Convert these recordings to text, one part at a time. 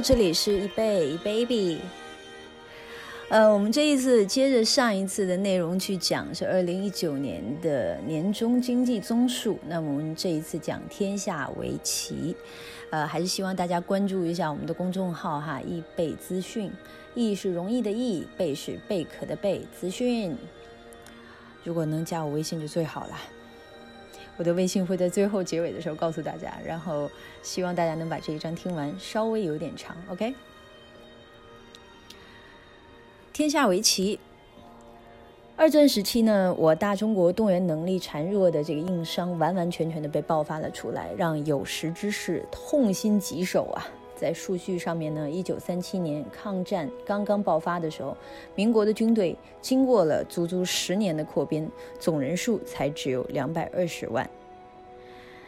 这里是一贝 baby。呃，我们这一次接着上一次的内容去讲，是二零一九年的年中经济综述。那我们这一次讲天下围棋，呃，还是希望大家关注一下我们的公众号哈，易贝资讯。易是容易的易，贝是贝壳的贝，资讯。如果能加我微信就最好了。我的微信会在最后结尾的时候告诉大家，然后希望大家能把这一章听完，稍微有点长，OK？天下围棋，二战时期呢，我大中国动员能力孱弱的这个硬伤完完全全的被爆发了出来，让有识之士痛心疾首啊！在数据上面呢，一九三七年抗战刚刚爆发的时候，民国的军队经过了足足十年的扩编，总人数才只有两百二十万。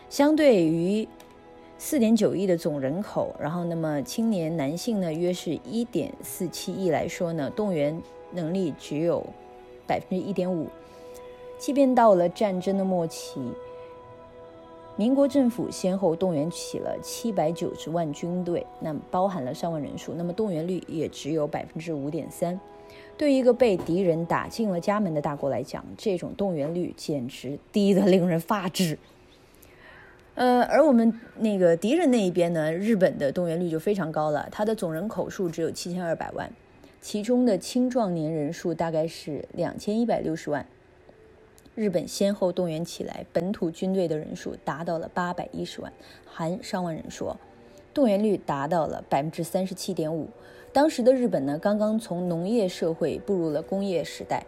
相对于四点九亿的总人口，然后那么青年男性呢约是一点四七亿来说呢，动员能力只有百分之一点五。即便到了战争的末期。民国政府先后动员起了七百九十万军队，那包含了上万人数，那么动员率也只有百分之五点三。对一个被敌人打进了家门的大国来讲，这种动员率简直低得令人发指。呃，而我们那个敌人那一边呢，日本的动员率就非常高了，它的总人口数只有七千二百万，其中的青壮年人数大概是两千一百六十万。日本先后动员起来，本土军队的人数达到了八百一十万，含上万人数，动员率达到了百分之三十七点五。当时的日本呢，刚刚从农业社会步入了工业时代，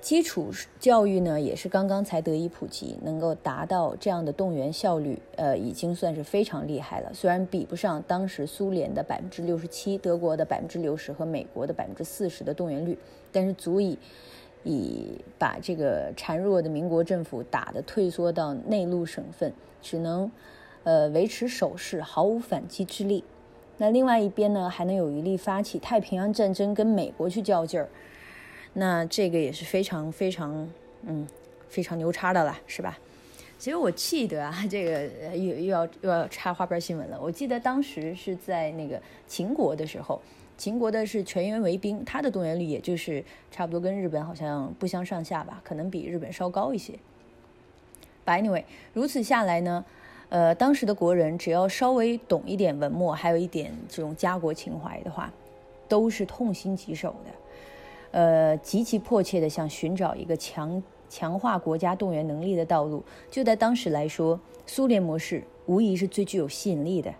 基础教育呢也是刚刚才得以普及，能够达到这样的动员效率，呃，已经算是非常厉害了。虽然比不上当时苏联的百分之六十七、德国的百分之六十和美国的百分之四十的动员率，但是足以。以把这个孱弱的民国政府打得退缩到内陆省份，只能，呃维持守势，毫无反击之力。那另外一边呢，还能有余力发起太平洋战争，跟美国去较劲儿。那这个也是非常非常，嗯，非常牛叉的了，是吧？其实我记得啊，这个又又要又要插花边新闻了。我记得当时是在那个秦国的时候。秦国的是全员为兵，他的动员率也就是差不多跟日本好像不相上下吧，可能比日本稍高一些。But anyway，如此下来呢，呃，当时的国人只要稍微懂一点文墨，还有一点这种家国情怀的话，都是痛心疾首的，呃，极其迫切的想寻找一个强强化国家动员能力的道路。就在当时来说，苏联模式无疑是最具有吸引力的。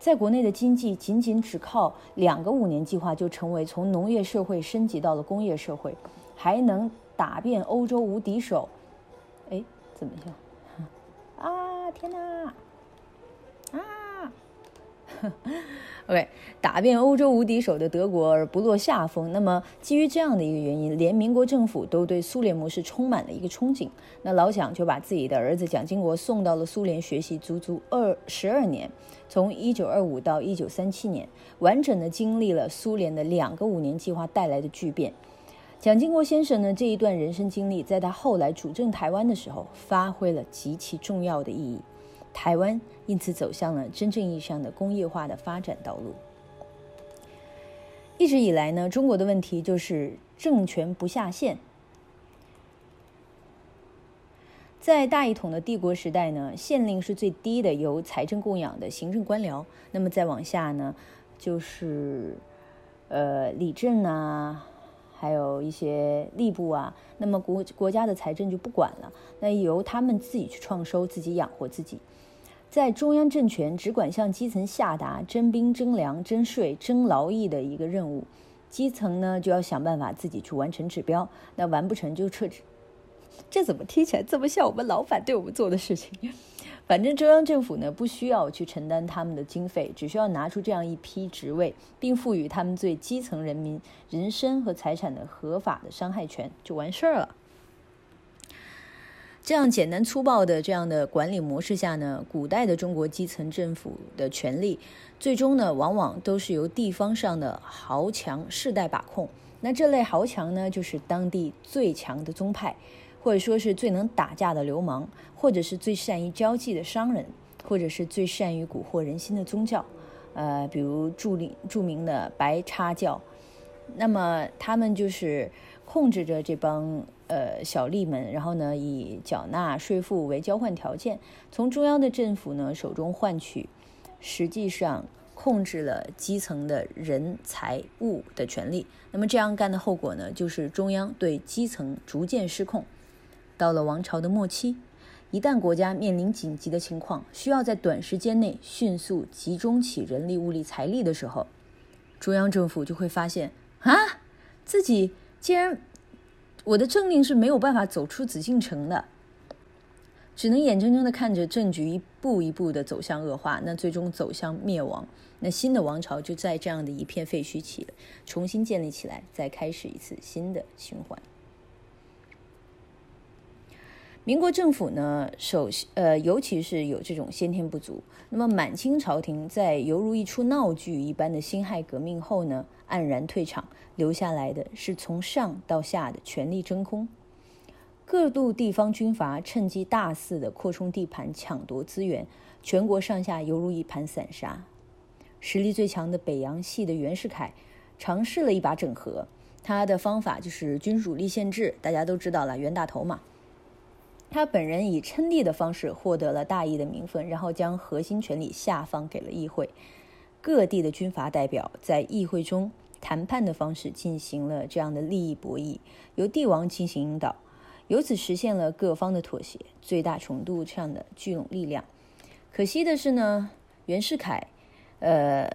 在国内的经济仅仅只靠两个五年计划就成为从农业社会升级到了工业社会，还能打遍欧洲无敌手，哎，怎么样？啊，天哪！啊！OK，打遍欧洲无敌手的德国而不落下风。那么，基于这样的一个原因，连民国政府都对苏联模式充满了一个憧憬。那老蒋就把自己的儿子蒋经国送到了苏联学习，足足二十二年，从一九二五到一九三七年，完整的经历了苏联的两个五年计划带来的巨变。蒋经国先生呢，这一段人生经历，在他后来主政台湾的时候，发挥了极其重要的意义。台湾因此走向了真正意义上的工业化的发展道路。一直以来呢，中国的问题就是政权不下线。在大一统的帝国时代呢，县令是最低的由财政供养的行政官僚。那么再往下呢，就是呃里政啊，还有一些吏部啊。那么国国家的财政就不管了，那由他们自己去创收，自己养活自己。在中央政权只管向基层下达征兵、征粮、征税、征劳役的一个任务，基层呢就要想办法自己去完成指标，那完不成就撤职。这怎么听起来这么像我们老板对我们做的事情？反正中央政府呢不需要去承担他们的经费，只需要拿出这样一批职位，并赋予他们最基层人民人身和财产的合法的伤害权，就完事儿了。这样简单粗暴的这样的管理模式下呢，古代的中国基层政府的权力，最终呢，往往都是由地方上的豪强世代把控。那这类豪强呢，就是当地最强的宗派，或者说是最能打架的流氓，或者是最善于交际的商人，或者是最善于蛊惑人心的宗教。呃，比如著名著名的白叉教，那么他们就是控制着这帮呃小吏们，然后呢，以缴纳税赋为交换条件，从中央的政府呢手中换取，实际上控制了基层的人财物的权利。那么这样干的后果呢，就是中央对基层逐渐失控。到了王朝的末期。一旦国家面临紧急的情况，需要在短时间内迅速集中起人力、物力、财力的时候，中央政府就会发现啊，自己竟然我的政令是没有办法走出紫禁城的，只能眼睁睁的看着政局一步一步的走向恶化，那最终走向灭亡，那新的王朝就在这样的一片废墟起重新建立起来，再开始一次新的循环。民国政府呢，首呃，尤其是有这种先天不足。那么满清朝廷在犹如一出闹剧一般的辛亥革命后呢，黯然退场，留下来的是从上到下的权力真空。各路地方军阀趁机大肆的扩充地盘，抢夺资源，全国上下犹如一盘散沙。实力最强的北洋系的袁世凯，尝试了一把整合，他的方法就是君主立宪制，大家都知道了，袁大头嘛。他本人以称帝的方式获得了大义的名分，然后将核心权力下放给了议会。各地的军阀代表在议会中谈判的方式进行了这样的利益博弈，由帝王进行引导，由此实现了各方的妥协，最大程度上的聚拢力量。可惜的是呢，袁世凯，呃，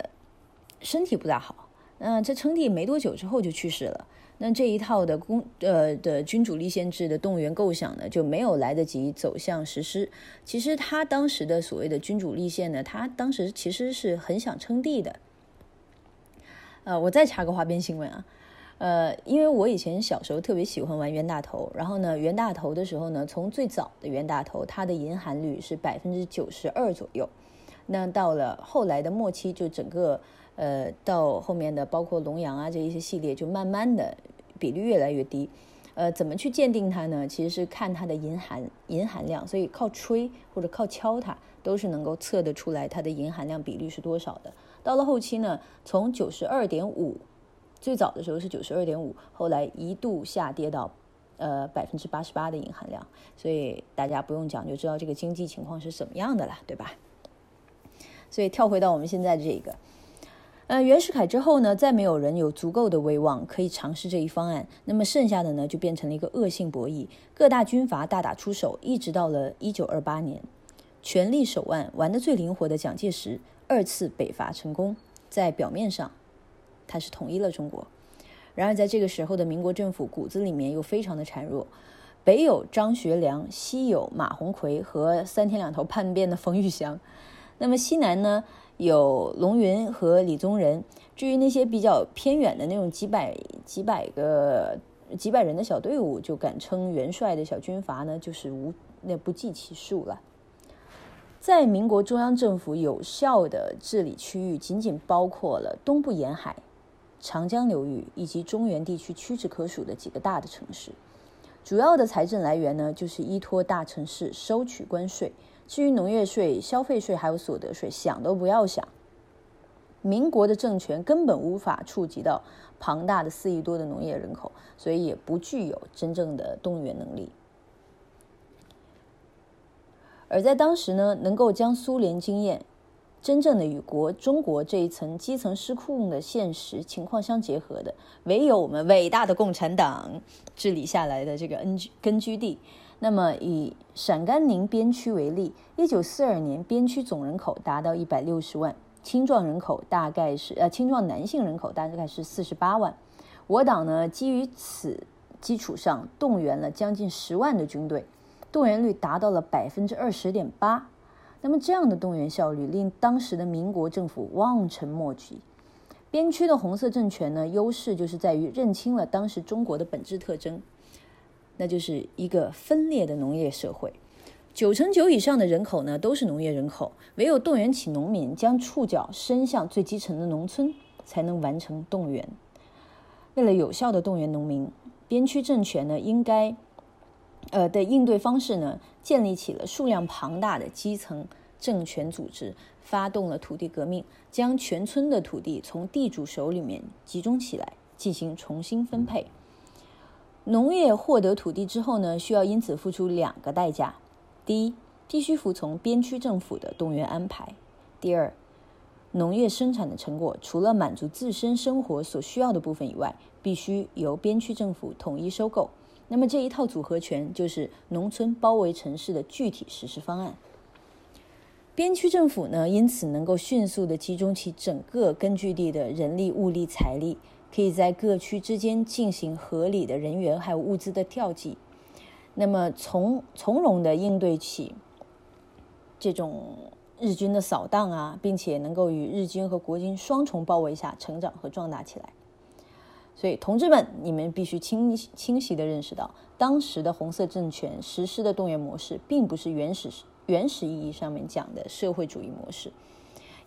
身体不大好，那这称帝没多久之后就去世了。那这一套的公呃的君主立宪制的动员构想呢，就没有来得及走向实施。其实他当时的所谓的君主立宪呢，他当时其实是很想称帝的。呃，我再插个花边新闻啊，呃，因为我以前小时候特别喜欢玩袁大头，然后呢，袁大头的时候呢，从最早的袁大头，它的银含率是百分之九十二左右，那到了后来的末期，就整个。呃，到后面的包括龙阳啊这一些系列，就慢慢的比例越来越低。呃，怎么去鉴定它呢？其实是看它的银含银含量，所以靠吹或者靠敲它，都是能够测得出来它的银含量比率是多少的。到了后期呢，从九十二点五，最早的时候是九十二点五，后来一度下跌到呃百分之八十八的银含量。所以大家不用讲就知道这个经济情况是什么样的了，对吧？所以跳回到我们现在这个。呃，袁世凯之后呢，再没有人有足够的威望可以尝试这一方案。那么剩下的呢，就变成了一个恶性博弈，各大军阀大打出手，一直到了一九二八年，权力手腕玩得最灵活的蒋介石二次北伐成功，在表面上他是统一了中国，然而在这个时候的民国政府骨子里面又非常的孱弱，北有张学良，西有马鸿逵和三天两头叛变的冯玉祥，那么西南呢？有龙云和李宗仁。至于那些比较偏远的那种几百几百个几百人的小队伍，就敢称元帅的小军阀呢，就是无那不计其数了。在民国中央政府有效的治理区域，仅仅包括了东部沿海、长江流域以及中原地区屈指可数的几个大的城市。主要的财政来源呢，就是依托大城市收取关税。至于农业税、消费税还有所得税，想都不要想。民国的政权根本无法触及到庞大的四亿多的农业人口，所以也不具有真正的动员能力。而在当时呢，能够将苏联经验真正的与国中国这一层基层失控的现实情况相结合的，唯有我们伟大的共产党治理下来的这个根据根据地。那么，以陕甘宁边区为例，一九四二年边区总人口达到一百六十万，青壮人口大概是呃青壮男性人口大概是四十八万。我党呢，基于此基础上，动员了将近十万的军队，动员率达到了百分之二十点八。那么，这样的动员效率令当时的民国政府望尘莫及。边区的红色政权呢，优势就是在于认清了当时中国的本质特征。那就是一个分裂的农业社会，九成九以上的人口呢都是农业人口，唯有动员起农民，将触角伸向最基层的农村，才能完成动员。为了有效的动员农民，边区政权呢应该，呃的应对方式呢，建立起了数量庞大的基层政权组织发动了土地革命，将全村的土地从地主手里面集中起来，进行重新分配。农业获得土地之后呢，需要因此付出两个代价：第一，必须服从边区政府的动员安排；第二，农业生产的成果除了满足自身生活所需要的部分以外，必须由边区政府统一收购。那么这一套组合拳就是农村包围城市的具体实施方案。边区政府呢，因此能够迅速的集中起整个根据地的人力、物力、财力，可以在各区之间进行合理的人员还有物资的调剂，那么从从容的应对起这种。日军的扫荡啊，并且能够与日军和国军双重包围下成长和壮大起来。所以，同志们，你们必须清清晰地认识到，当时的红色政权实施的动员模式，并不是原始原始意义上面讲的社会主义模式，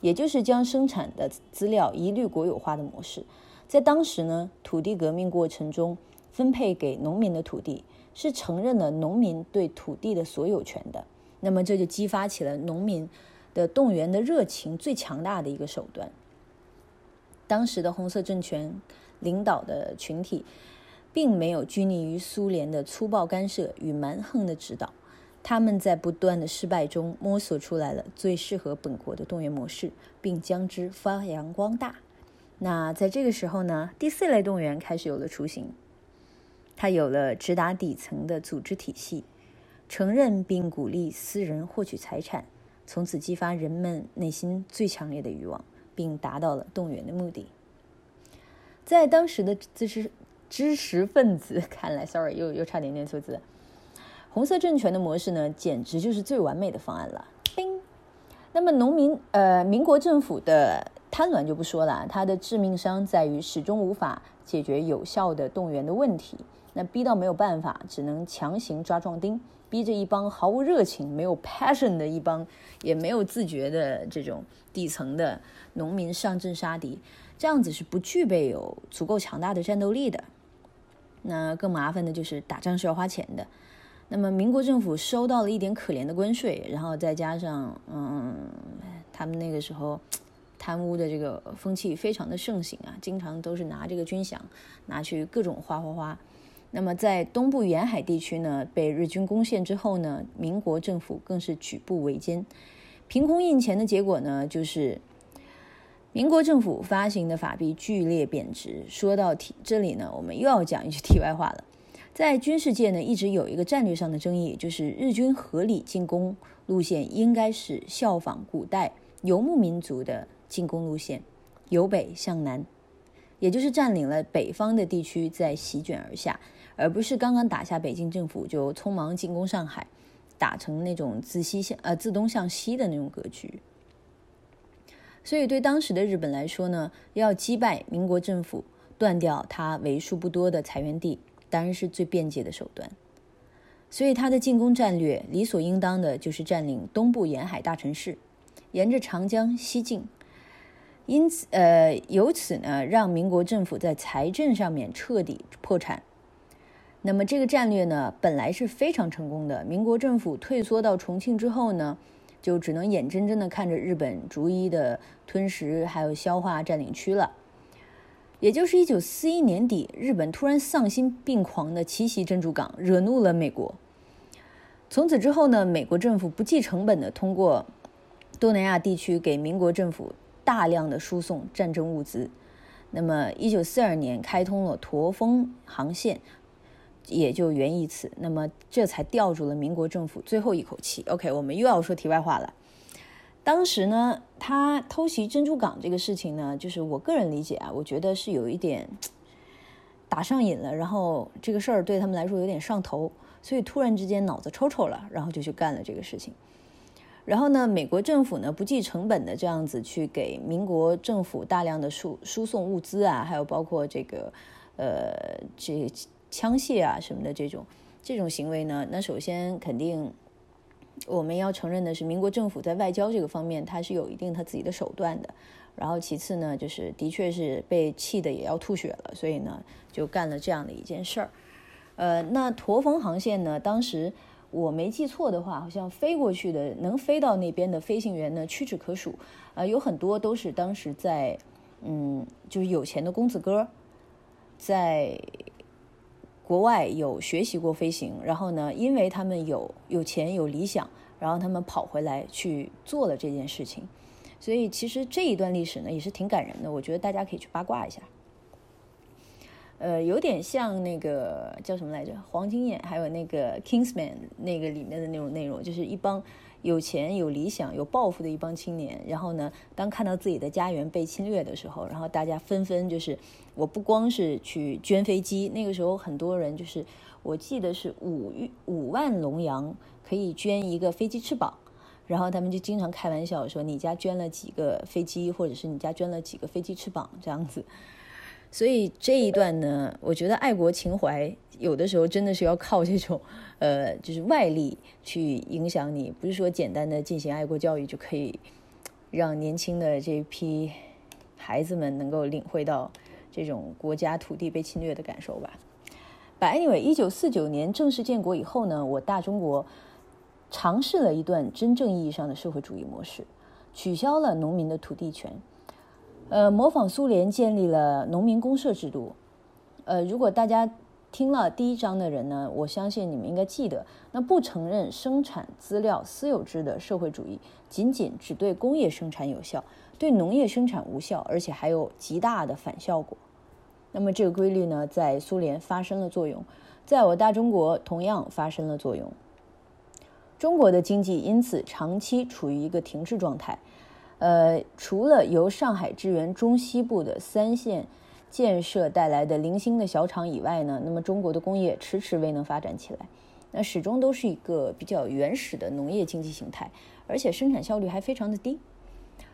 也就是将生产的资料一律国有化的模式。在当时呢，土地革命过程中分配给农民的土地，是承认了农民对土地的所有权的。那么，这就激发起了农民。的动员的热情最强大的一个手段。当时的红色政权领导的群体，并没有拘泥于苏联的粗暴干涉与蛮横的指导，他们在不断的失败中摸索出来了最适合本国的动员模式，并将之发扬光大。那在这个时候呢，第四类动员开始有了雏形，它有了直达底层的组织体系，承认并鼓励私人获取财产。从此激发人们内心最强烈的欲望，并达到了动员的目的。在当时的知识知识分子 看来，sorry，又又差点念错字。红色政权的模式呢，简直就是最完美的方案了。那么农民呃，民国政府的贪婪就不说了，它的致命伤在于始终无法解决有效的动员的问题。那逼到没有办法，只能强行抓壮丁。逼着一帮毫无热情、没有 passion 的一帮，也没有自觉的这种底层的农民上阵杀敌，这样子是不具备有足够强大的战斗力的。那更麻烦的就是打仗是要花钱的。那么民国政府收到了一点可怜的关税，然后再加上嗯，他们那个时候贪污的这个风气非常的盛行啊，经常都是拿这个军饷拿去各种花花花。那么，在东部沿海地区呢，被日军攻陷之后呢，民国政府更是举步维艰，凭空印钱的结果呢，就是民国政府发行的法币剧烈贬值。说到题这里呢，我们又要讲一句 题外话了。在军事界呢，一直有一个战略上的争议，就是日军合理进攻路线应该是效仿古代游牧民族的进攻路线，由北向南，也就是占领了北方的地区，再席卷而下。而不是刚刚打下北京政府就匆忙进攻上海，打成那种自西向呃自东向西的那种格局。所以对当时的日本来说呢，要击败民国政府，断掉他为数不多的财源地，当然是最便捷的手段。所以他的进攻战略理所应当的就是占领东部沿海大城市，沿着长江西进。因此，呃，由此呢，让民国政府在财政上面彻底破产。那么这个战略呢，本来是非常成功的。民国政府退缩到重庆之后呢，就只能眼睁睁地看着日本逐一的吞食还有消化占领区了。也就是一九四一年底，日本突然丧心病狂的奇袭珍珠港，惹怒了美国。从此之后呢，美国政府不计成本的通过东南亚地区给民国政府大量的输送战争物资。那么一九四二年开通了驼峰航线。也就源于此，那么这才吊住了民国政府最后一口气。OK，我们又要说题外话了。当时呢，他偷袭珍珠港这个事情呢，就是我个人理解啊，我觉得是有一点打上瘾了，然后这个事儿对他们来说有点上头，所以突然之间脑子抽抽了，然后就去干了这个事情。然后呢，美国政府呢不计成本的这样子去给民国政府大量的输输送物资啊，还有包括这个呃这。枪械啊什么的这种这种行为呢？那首先肯定我们要承认的是，民国政府在外交这个方面，它是有一定他自己的手段的。然后其次呢，就是的确是被气的也要吐血了，所以呢就干了这样的一件事儿。呃，那驼峰航线呢，当时我没记错的话，好像飞过去的能飞到那边的飞行员呢屈指可数，啊，有很多都是当时在，嗯，就是有钱的公子哥，在国外有学习过飞行，然后呢，因为他们有有钱有理想，然后他们跑回来去做了这件事情，所以其实这一段历史呢也是挺感人的，我觉得大家可以去八卦一下。呃，有点像那个叫什么来着，黄金眼，还有那个 Kingsman 那个里面的那种内容，就是一帮有钱、有理想、有抱负的一帮青年。然后呢，当看到自己的家园被侵略的时候，然后大家纷纷就是，我不光是去捐飞机，那个时候很多人就是，我记得是五五万龙洋可以捐一个飞机翅膀，然后他们就经常开玩笑说，你家捐了几个飞机，或者是你家捐了几个飞机翅膀这样子。所以这一段呢，我觉得爱国情怀有的时候真的是要靠这种，呃，就是外力去影响你，不是说简单的进行爱国教育就可以让年轻的这批孩子们能够领会到这种国家土地被侵略的感受吧。But anyway，一九四九年正式建国以后呢，我大中国尝试了一段真正意义上的社会主义模式，取消了农民的土地权。呃，模仿苏联建立了农民公社制度。呃，如果大家听了第一章的人呢，我相信你们应该记得，那不承认生产资料私有制的社会主义，仅仅只对工业生产有效，对农业生产无效，而且还有极大的反效果。那么这个规律呢，在苏联发生了作用，在我大中国同样发生了作用。中国的经济因此长期处于一个停滞状态。呃，除了由上海支援中西部的三线建设带来的零星的小厂以外呢，那么中国的工业迟迟未能发展起来，那始终都是一个比较原始的农业经济形态，而且生产效率还非常的低。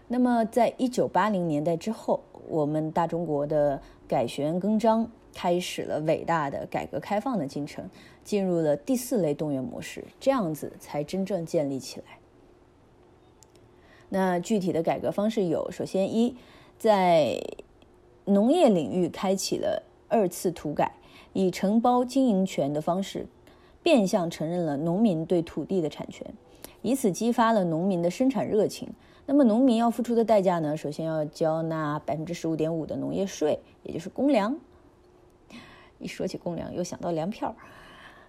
那么，在一九八零年代之后，我们大中国的改弦更张，开始了伟大的改革开放的进程，进入了第四类动员模式，这样子才真正建立起来。那具体的改革方式有：首先，一在农业领域开启了二次土改，以承包经营权的方式，变相承认了农民对土地的产权，以此激发了农民的生产热情。那么，农民要付出的代价呢？首先要交纳百分之十五点五的农业税，也就是公粮。一说起公粮，又想到粮票。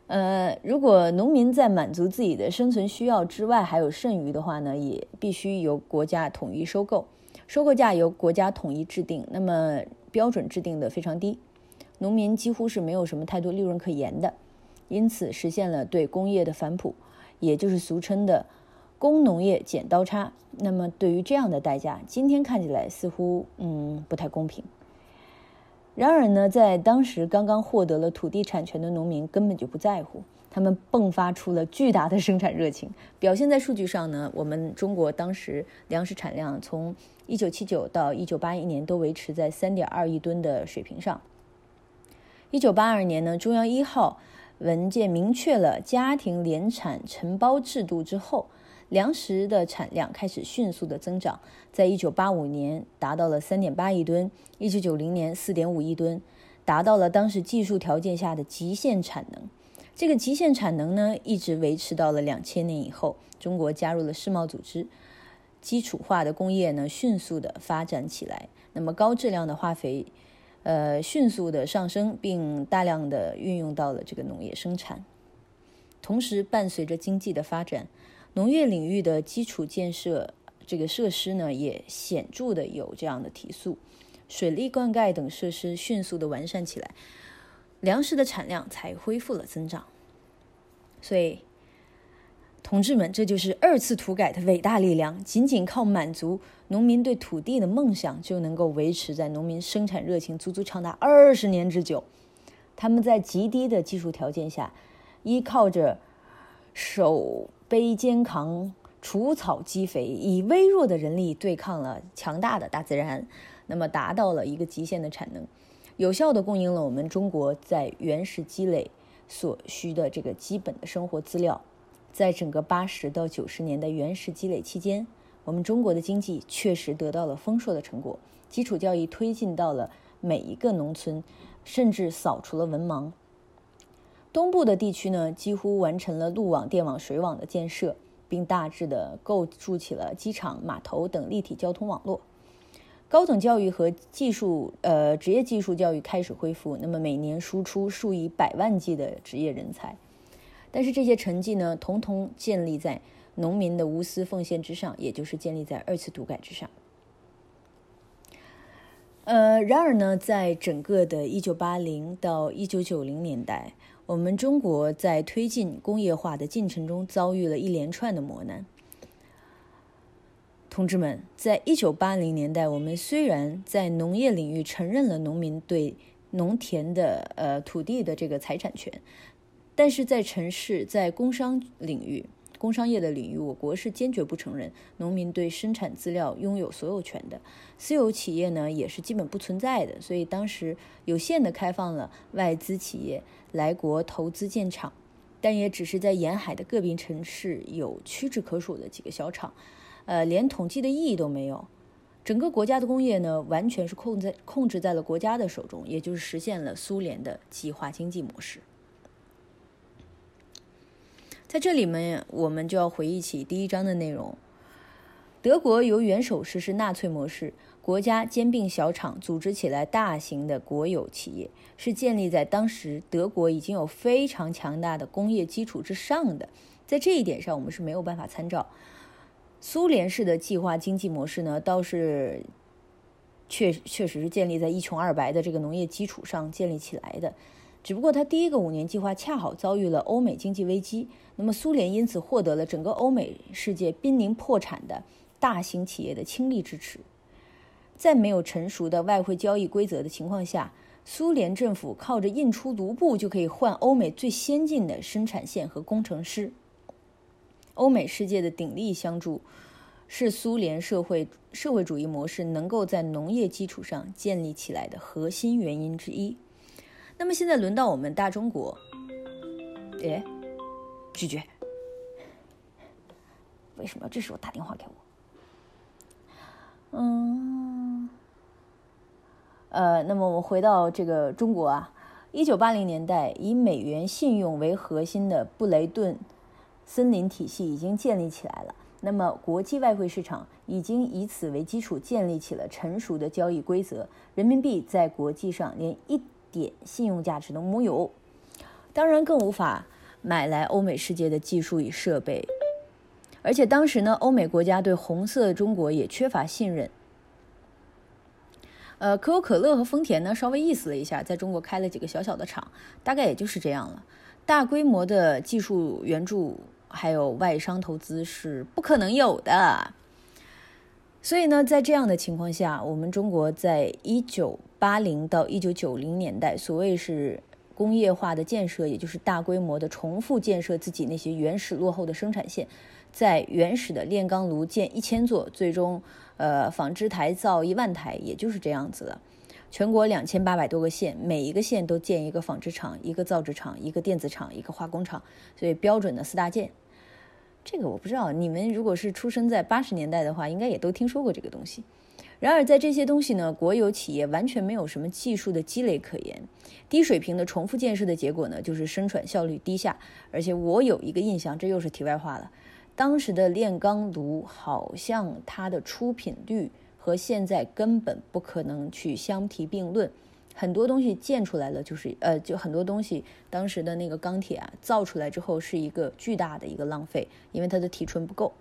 呃，如果农民在满足自己的生存需要之外还有剩余的话呢，也必须由国家统一收购，收购价由国家统一制定。那么标准制定的非常低，农民几乎是没有什么太多利润可言的，因此实现了对工业的反哺，也就是俗称的工农业剪刀差。那么对于这样的代价，今天看起来似乎嗯不太公平。然而呢，在当时刚刚获得了土地产权的农民根本就不在乎，他们迸发出了巨大的生产热情。表现在数据上呢，我们中国当时粮食产量从1979到1981年都维持在3.2亿吨的水平上。1982年呢，中央一号文件明确了家庭联产承包制度之后。粮食的产量开始迅速的增长，在一九八五年达到了三点八亿吨，一九九零年四点五亿吨，达到了当时技术条件下的极限产能。这个极限产能呢，一直维持到了两千年以后，中国加入了世贸组织，基础化的工业呢迅速的发展起来。那么高质量的化肥，呃，迅速的上升，并大量的运用到了这个农业生产。同时，伴随着经济的发展。农业领域的基础建设，这个设施呢，也显著的有这样的提速，水利灌溉等设施迅速的完善起来，粮食的产量才恢复了增长。所以，同志们，这就是二次土改的伟大力量。仅仅靠满足农民对土地的梦想，就能够维持在农民生产热情足足长达二十年之久。他们在极低的技术条件下，依靠着手。背肩扛除草积肥，以微弱的人力对抗了强大的大自然，那么达到了一个极限的产能，有效的供应了我们中国在原始积累所需的这个基本的生活资料。在整个八十到九十年的原始积累期间，我们中国的经济确实得到了丰硕的成果，基础教育推进到了每一个农村，甚至扫除了文盲。东部的地区呢，几乎完成了路网、电网、水网的建设，并大致的构筑起了机场、码头等立体交通网络。高等教育和技术，呃，职业技术教育开始恢复，那么每年输出数以百万计的职业人才。但是这些成绩呢，统统建立在农民的无私奉献之上，也就是建立在二次土改之上。呃，然而呢，在整个的1980到1990年代，我们中国在推进工业化的进程中遭遇了一连串的磨难。同志们，在一九八零年代，我们虽然在农业领域承认了农民对农田的呃土地的这个财产权。但是在城市，在工商领域、工商业的领域，我国是坚决不承认农民对生产资料拥有所有权的。私有企业呢，也是基本不存在的。所以当时有限的开放了外资企业来国投资建厂，但也只是在沿海的个别城市有屈指可数的几个小厂，呃，连统计的意义都没有。整个国家的工业呢，完全是控在控制在了国家的手中，也就是实现了苏联的计划经济模式。在这里面，我们就要回忆起第一章的内容。德国由元首实施纳粹模式，国家兼并小厂，组织起来大型的国有企业，是建立在当时德国已经有非常强大的工业基础之上的。在这一点上，我们是没有办法参照苏联式的计划经济模式呢，倒是确确实是建立在一穷二白的这个农业基础上建立起来的。只不过，他第一个五年计划恰好遭遇了欧美经济危机，那么苏联因此获得了整个欧美世界濒临破产的大型企业的倾力支持。在没有成熟的外汇交易规则的情况下，苏联政府靠着印出卢布就可以换欧美最先进的生产线和工程师。欧美世界的鼎力相助，是苏联社会社会主义模式能够在农业基础上建立起来的核心原因之一。那么现在轮到我们大中国，哎，拒绝。为什么要这时候打电话给我？嗯，呃，那么我们回到这个中国啊，一九八零年代以美元信用为核心的布雷顿森林体系已经建立起来了。那么国际外汇市场已经以此为基础建立起了成熟的交易规则，人民币在国际上连一。点信用价值都没有，当然更无法买来欧美世界的技术与设备，而且当时呢，欧美国家对红色中国也缺乏信任。呃，可口可乐和丰田呢，稍微意思了一下，在中国开了几个小小的厂，大概也就是这样了。大规模的技术援助还有外商投资是不可能有的。所以呢，在这样的情况下，我们中国在一九八零到一九九零年代，所谓是工业化的建设，也就是大规模的重复建设自己那些原始落后的生产线，在原始的炼钢炉建一千座，最终呃纺织台造一万台，也就是这样子的。全国两千八百多个县，每一个县都建一个纺织厂、一个造纸厂、一个电子厂、一个化工厂，所以标准的四大件。这个我不知道，你们如果是出生在八十年代的话，应该也都听说过这个东西。然而，在这些东西呢，国有企业完全没有什么技术的积累可言，低水平的重复建设的结果呢，就是生产效率低下。而且我有一个印象，这又是题外话了，当时的炼钢炉好像它的出品率和现在根本不可能去相提并论。很多东西建出来了，就是呃，就很多东西当时的那个钢铁啊，造出来之后是一个巨大的一个浪费，因为它的提纯不够。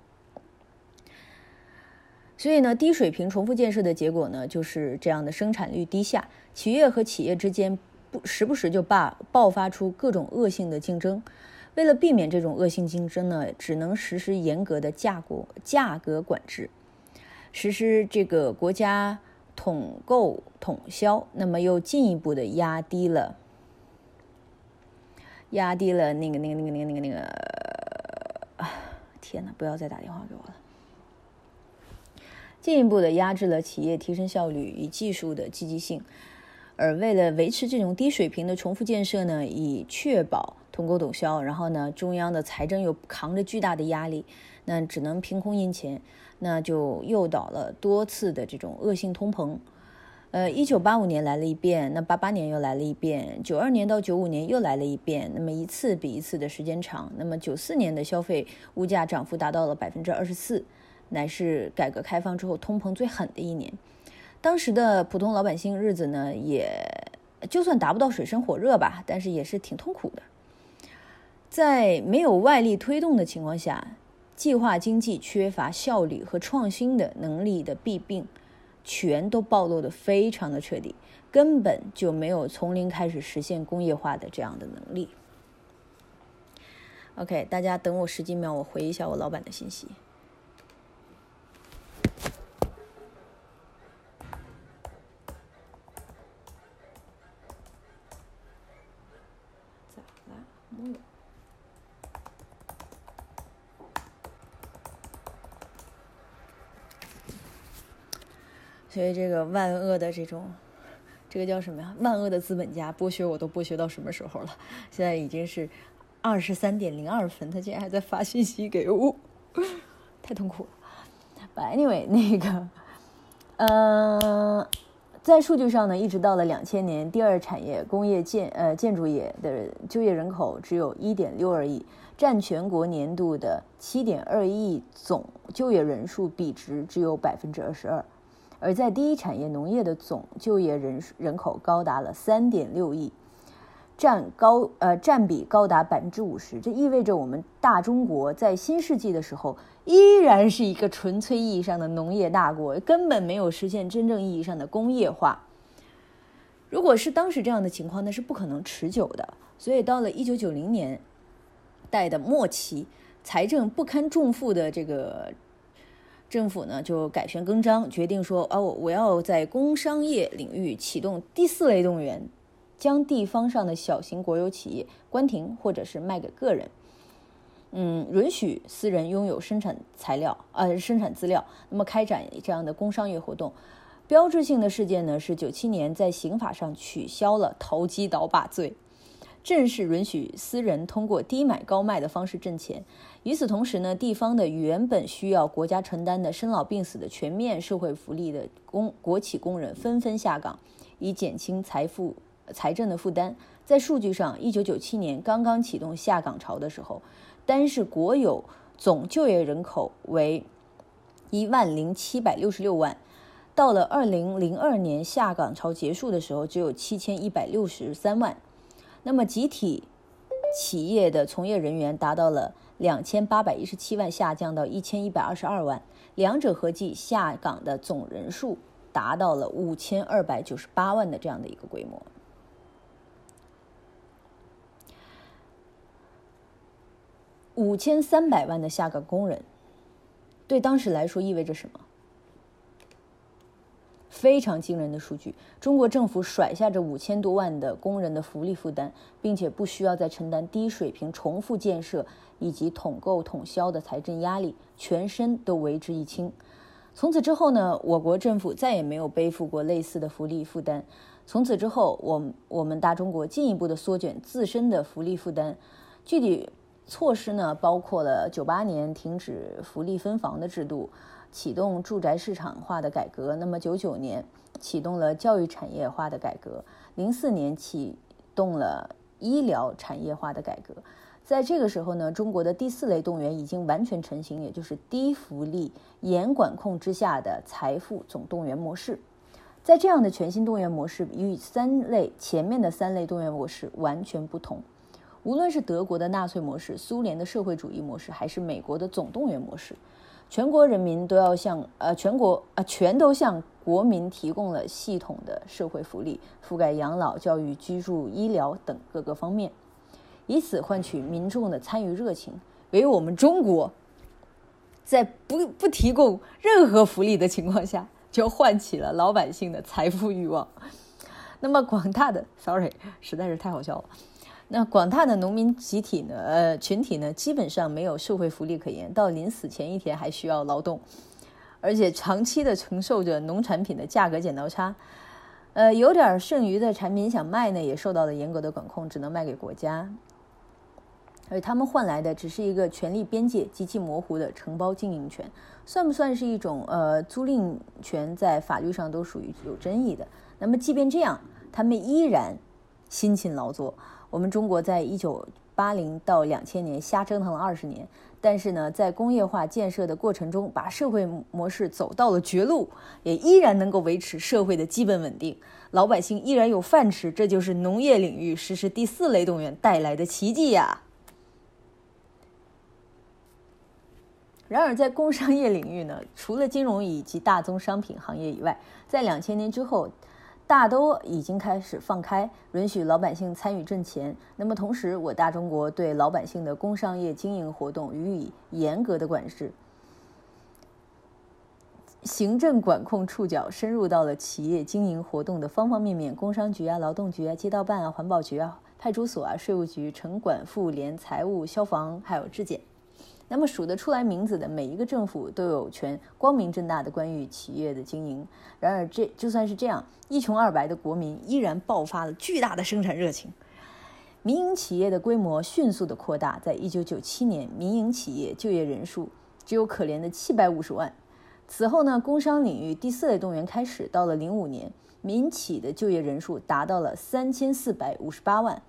所以呢，低水平重复建设的结果呢，就是这样的生产率低下，企业和企业之间不时不时就爆爆发出各种恶性的竞争。为了避免这种恶性竞争呢，只能实施严格的价格价格管制，实施这个国家。统购统销，那么又进一步的压低了，压低了那个那个那个那个那个那个，天哪！不要再打电话给我了。进一步的压制了企业提升效率与技术的积极性，而为了维持这种低水平的重复建设呢，以确保通购统销，然后呢，中央的财政又扛着巨大的压力，那只能凭空印钱。那就诱导了多次的这种恶性通膨，呃，一九八五年来了一遍，那八八年又来了一遍，九二年到九五年又来了一遍，那么一次比一次的时间长。那么九四年的消费物价涨幅达到了百分之二十四，乃是改革开放之后通膨最狠的一年。当时的普通老百姓日子呢，也就算达不到水深火热吧，但是也是挺痛苦的。在没有外力推动的情况下，计划经济缺乏效率和创新的能力的弊病。全都暴露的非常的彻底，根本就没有从零开始实现工业化的这样的能力。OK，大家等我十几秒，我回一下我老板的信息。咋了？所以这个万恶的这种，这个叫什么呀？万恶的资本家剥削我都剥削到什么时候了？现在已经是二十三点零二分，他竟然还在发信息给我，太痛苦了。Anyway，那个，嗯，在数据上呢，一直到了两千年，第二产业工业建呃建筑业的就业人口只有一点六二亿，占全国年度的七点二亿总就业人数比值只有百分之二十二。而在第一产业农业的总就业人人口高达了三点六亿，占高呃占比高达百分之五十，这意味着我们大中国在新世纪的时候依然是一个纯粹意义上的农业大国，根本没有实现真正意义上的工业化。如果是当时这样的情况，那是不可能持久的。所以到了一九九零年代的末期，财政不堪重负的这个。政府呢就改弦更张，决定说哦，我要在工商业领域启动第四类动员，将地方上的小型国有企业关停或者是卖给个人，嗯，允许私人拥有生产材料呃生产资料，那么开展这样的工商业活动。标志性的事件呢是九七年在刑法上取消了投机倒把罪。正式允许私人通过低买高卖的方式挣钱。与此同时呢，地方的原本需要国家承担的生老病死的全面社会福利的工国企工人纷纷下岗，以减轻财富财政的负担。在数据上，一九九七年刚刚启动下岗潮的时候，单是国有总就业人口为一万零七百六十六万，到了二零零二年下岗潮结束的时候，只有七千一百六十三万。那么，集体企业的从业人员达到了两千八百一十七万，下降到一千一百二十二万，两者合计下岗的总人数达到了五千二百九十八万的这样的一个规模。五千三百万的下岗工人，对当时来说意味着什么？非常惊人的数据，中国政府甩下这五千多万的工人的福利负担，并且不需要再承担低水平重复建设以及统购统销的财政压力，全身都为之一轻。从此之后呢，我国政府再也没有背负过类似的福利负担。从此之后，我我们大中国进一步的缩减自身的福利负担。具体措施呢，包括了九八年停止福利分房的制度。启动住宅市场化的改革，那么九九年启动了教育产业化的改革，零四年启动了医疗产业化的改革。在这个时候呢，中国的第四类动员已经完全成型，也就是低福利、严管控之下的财富总动员模式。在这样的全新动员模式与三类前面的三类动员模式完全不同。无论是德国的纳粹模式、苏联的社会主义模式，还是美国的总动员模式。全国人民都要向呃全国啊全都向国民提供了系统的社会福利，覆盖养老、教育、居住、医疗等各个方面，以此换取民众的参与热情。唯有我们中国，在不不提供任何福利的情况下，就唤起了老百姓的财富欲望。那么广大的，sorry，实在是太好笑了。那广大的农民集体呢？呃，群体呢，基本上没有社会福利可言，到临死前一天还需要劳动，而且长期的承受着农产品的价格剪刀差。呃，有点剩余的产品想卖呢，也受到了严格的管控，只能卖给国家。而他们换来的只是一个权力边界极其模糊的承包经营权，算不算是一种呃租赁权，在法律上都属于有争议的。那么即便这样，他们依然辛勤劳作。我们中国在一九八零到两千年瞎折腾了二十年，但是呢，在工业化建设的过程中，把社会模式走到了绝路，也依然能够维持社会的基本稳定，老百姓依然有饭吃。这就是农业领域实施第四类动员带来的奇迹呀！然而，在工商业领域呢，除了金融以及大宗商品行业以外，在两千年之后，大都已经开始放开，允许老百姓参与挣钱。那么，同时，我大中国对老百姓的工商业经营活动予以严格的管制，行政管控触角深入到了企业经营活动的方方面面，工商局啊、劳动局啊、街道办啊、环保局啊、派出所啊、税务局、城管、妇联、财务、消防，还有质检。那么数得出来名字的每一个政府都有权光明正大的关于企业的经营。然而，这就算是这样，一穷二白的国民依然爆发了巨大的生产热情，民营企业的规模迅速的扩大。在一九九七年，民营企业就业人数只有可怜的七百五十万。此后呢，工商领域第四类动员开始，到了零五年，民企的就业人数达到了三千四百五十八万，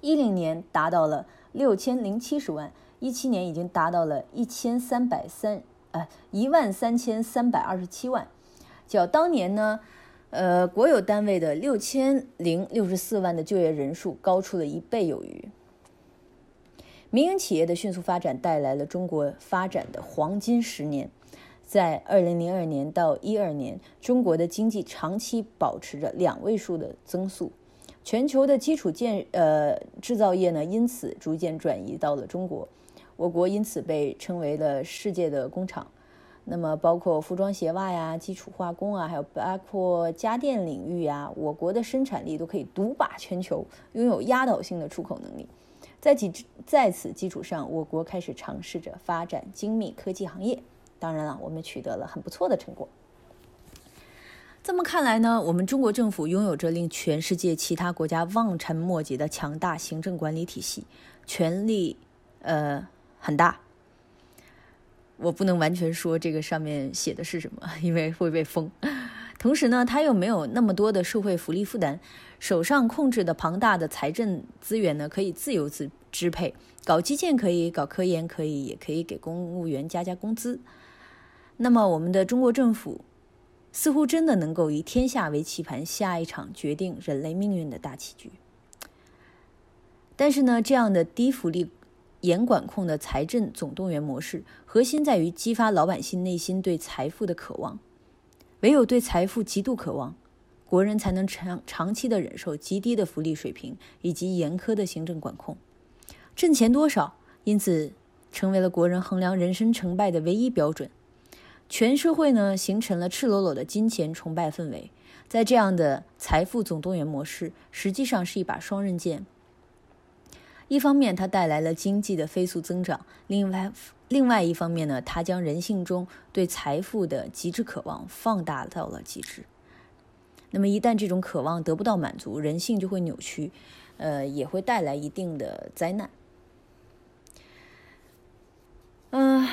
一零年达到了六千零七十万。一七年已经达到了一千三百三，呃，一万三千三百二十七万，较当年呢，呃，国有单位的六千零六十四万的就业人数高出了一倍有余。民营企业的迅速发展带来了中国发展的黄金十年，在二零零二年到一二年，中国的经济长期保持着两位数的增速，全球的基础建呃制造业呢，因此逐渐转移到了中国。我国因此被称为了世界的工厂，那么包括服装鞋袜呀、基础化工啊，还有包括家电领域呀，我国的生产力都可以独霸全球，拥有压倒性的出口能力。在基在此基础上，我国开始尝试着发展精密科技行业。当然了，我们取得了很不错的成果。这么看来呢，我们中国政府拥有着令全世界其他国家望尘莫及的强大行政管理体系，权力，呃。很大，我不能完全说这个上面写的是什么，因为会被封。同时呢，他又没有那么多的社会福利负担，手上控制的庞大的财政资源呢，可以自由自支配，搞基建可以，搞科研可以，也可以给公务员加加工资。那么，我们的中国政府似乎真的能够以天下为棋盘，下一场决定人类命运的大棋局。但是呢，这样的低福利。严管控的财政总动员模式，核心在于激发老百姓内心对财富的渴望。唯有对财富极度渴望，国人才能长长期的忍受极低的福利水平以及严苛的行政管控。挣钱多少，因此成为了国人衡量人生成败的唯一标准。全社会呢，形成了赤裸裸的金钱崇拜氛围。在这样的财富总动员模式，实际上是一把双刃剑。一方面，它带来了经济的飞速增长；另外，另外一方面呢，它将人性中对财富的极致渴望放大到了极致。那么，一旦这种渴望得不到满足，人性就会扭曲，呃，也会带来一定的灾难。嗯，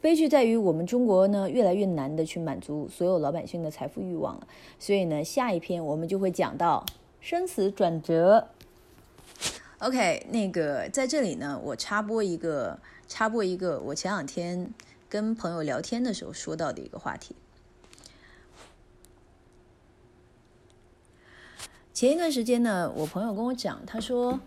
悲剧在于我们中国呢，越来越难的去满足所有老百姓的财富欲望了。所以呢，下一篇我们就会讲到生死转折。OK，那个在这里呢，我插播一个，插播一个，我前两天跟朋友聊天的时候说到的一个话题。前一段时间呢，我朋友跟我讲，他说，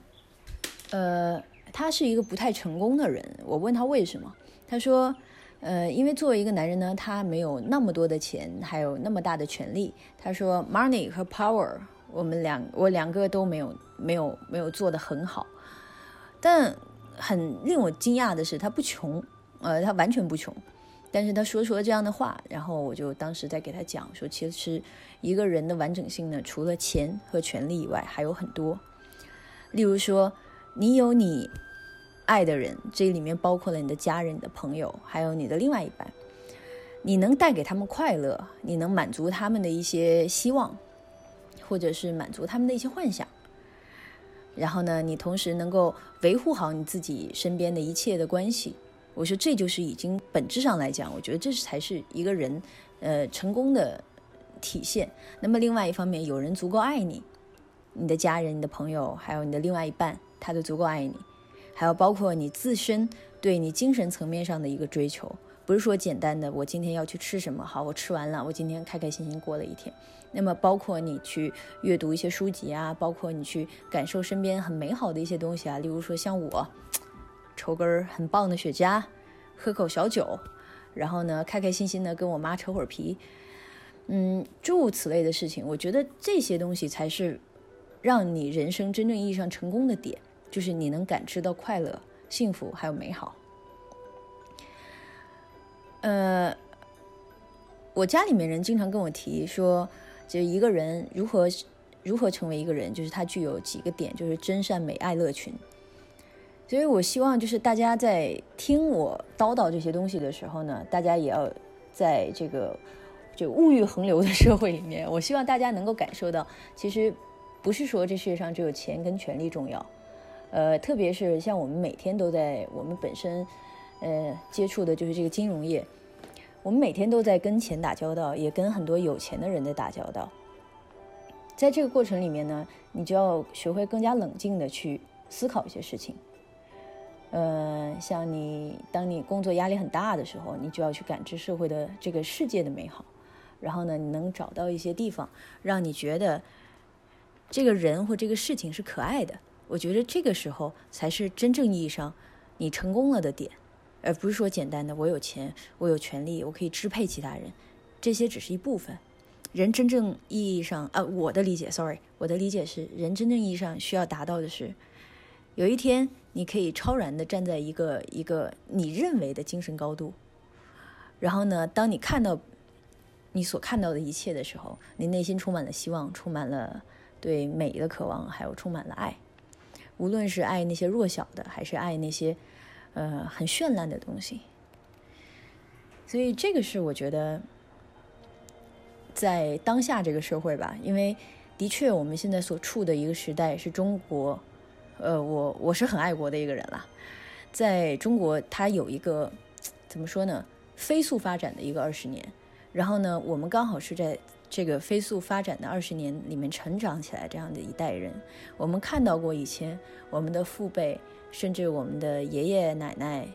呃，他是一个不太成功的人。我问他为什么，他说，呃，因为作为一个男人呢，他没有那么多的钱，还有那么大的权利。他说，money 和 power。我们两我两个都没有没有没有做的很好，但很令我惊讶的是，他不穷，呃，他完全不穷，但是他说出了这样的话，然后我就当时在给他讲说，其实一个人的完整性呢，除了钱和权利以外，还有很多，例如说，你有你爱的人，这里面包括了你的家人、你的朋友，还有你的另外一半，你能带给他们快乐，你能满足他们的一些希望。或者是满足他们的一些幻想，然后呢，你同时能够维护好你自己身边的一切的关系。我说这就是已经本质上来讲，我觉得这才是一个人呃成功的体现。那么另外一方面，有人足够爱你，你的家人、你的朋友，还有你的另外一半，他都足够爱你。还有包括你自身对你精神层面上的一个追求，不是说简单的我今天要去吃什么，好，我吃完了，我今天开开心心过了一天。那么包括你去阅读一些书籍啊，包括你去感受身边很美好的一些东西啊，例如说像我抽根很棒的雪茄，喝口小酒，然后呢开开心心的跟我妈扯会儿皮，嗯，诸如此类的事情，我觉得这些东西才是让你人生真正意义上成功的点。就是你能感知到快乐、幸福还有美好。呃，我家里面人经常跟我提说，就一个人如何如何成为一个人，就是他具有几个点，就是真善美爱乐群。所以我希望就是大家在听我叨叨这些东西的时候呢，大家也要在这个就物欲横流的社会里面，我希望大家能够感受到，其实不是说这世界上只有钱跟权力重要。呃，特别是像我们每天都在我们本身，呃，接触的就是这个金融业，我们每天都在跟钱打交道，也跟很多有钱的人在打交道。在这个过程里面呢，你就要学会更加冷静的去思考一些事情。呃，像你当你工作压力很大的时候，你就要去感知社会的这个世界的美好，然后呢，你能找到一些地方，让你觉得这个人或这个事情是可爱的。我觉得这个时候才是真正意义上你成功了的点，而不是说简单的我有钱，我有权利，我可以支配其他人，这些只是一部分。人真正意义上啊，我的理解，sorry，我的理解是，人真正意义上需要达到的是，有一天你可以超然的站在一个一个你认为的精神高度，然后呢，当你看到你所看到的一切的时候，你内心充满了希望，充满了对美的渴望，还有充满了爱。无论是爱那些弱小的，还是爱那些，呃，很绚烂的东西，所以这个是我觉得，在当下这个社会吧，因为的确我们现在所处的一个时代是中国，呃，我我是很爱国的一个人啦，在中国它有一个怎么说呢，飞速发展的一个二十年，然后呢，我们刚好是在。这个飞速发展的二十年里面成长起来这样的一代人，我们看到过以前我们的父辈，甚至我们的爷爷奶奶、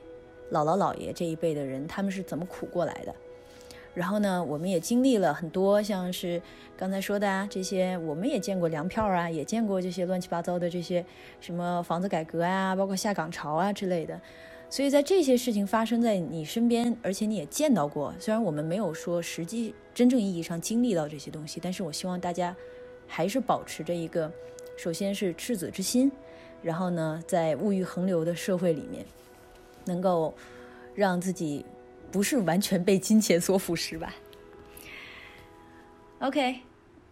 姥姥姥爷这一辈的人，他们是怎么苦过来的。然后呢，我们也经历了很多，像是刚才说的啊，这些我们也见过粮票啊，也见过这些乱七八糟的这些什么房子改革啊，包括下岗潮啊之类的。所以在这些事情发生在你身边，而且你也见到过，虽然我们没有说实际真正意义上经历到这些东西，但是我希望大家还是保持着一个，首先是赤子之心，然后呢，在物欲横流的社会里面，能够让自己不是完全被金钱所腐蚀吧。OK，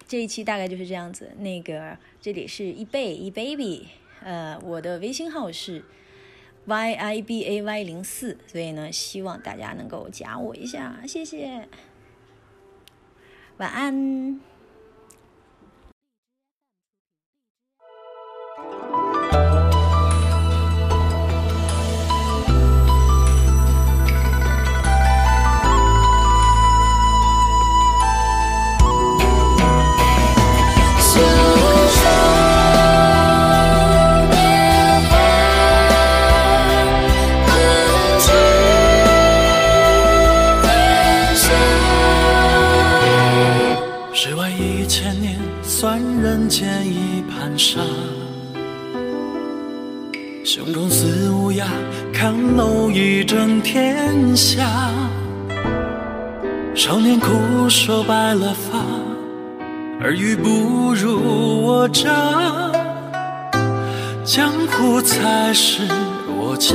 这一期大概就是这样子。那个这里是一贝一 baby，呃，我的微信号是。Y i b a y 零四，所以呢，希望大家能够加我一下，谢谢，晚安。天下少年枯瘦白了发，尔虞不如我诈，江湖才是我家。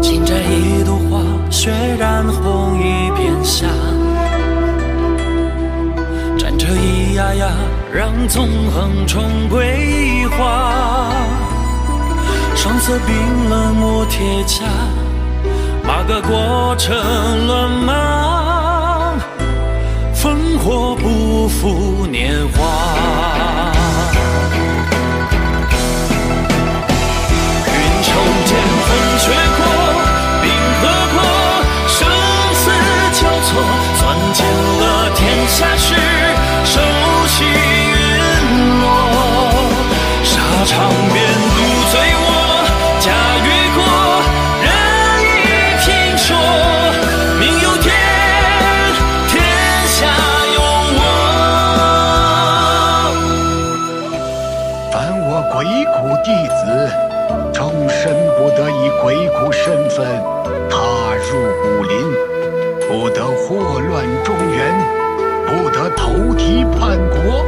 金摘一朵花，血染红一片霞。战车咿呀呀，让纵横重归化。双色冰冷磨铁甲，马革裹成乱麻，烽火不负年华。云重见风雪过，冰河过，生死交错，算尽了天下事。身份，踏入武林，不得祸乱中原，不得投敌叛国。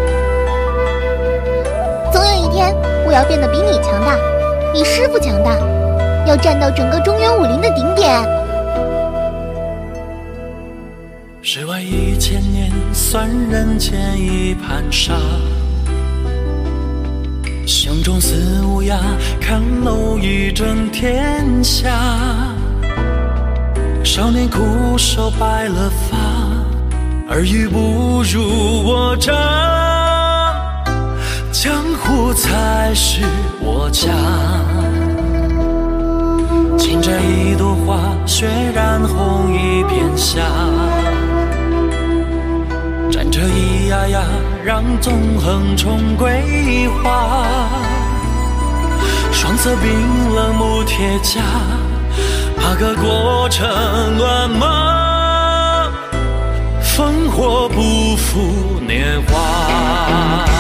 总有一天，我要变得比你强大，比师傅强大，要站到整个中原武林的顶点。世外一千年，算人间一盘沙。胸中似乌鸦，看蝼蚁争天下。少年枯瘦白了发，儿女不如我长。江湖才是我家。轻摘一朵花，血染红一片霞。战车咿呀呀，让纵横重归化。蓝色冰冷木铁甲，怕个过程乱麻。烽火不负年华。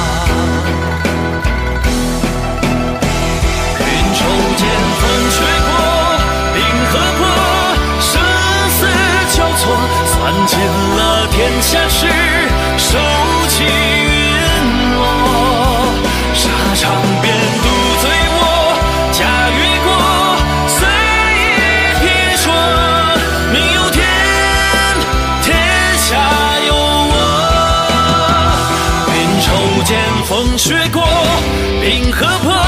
冰河破，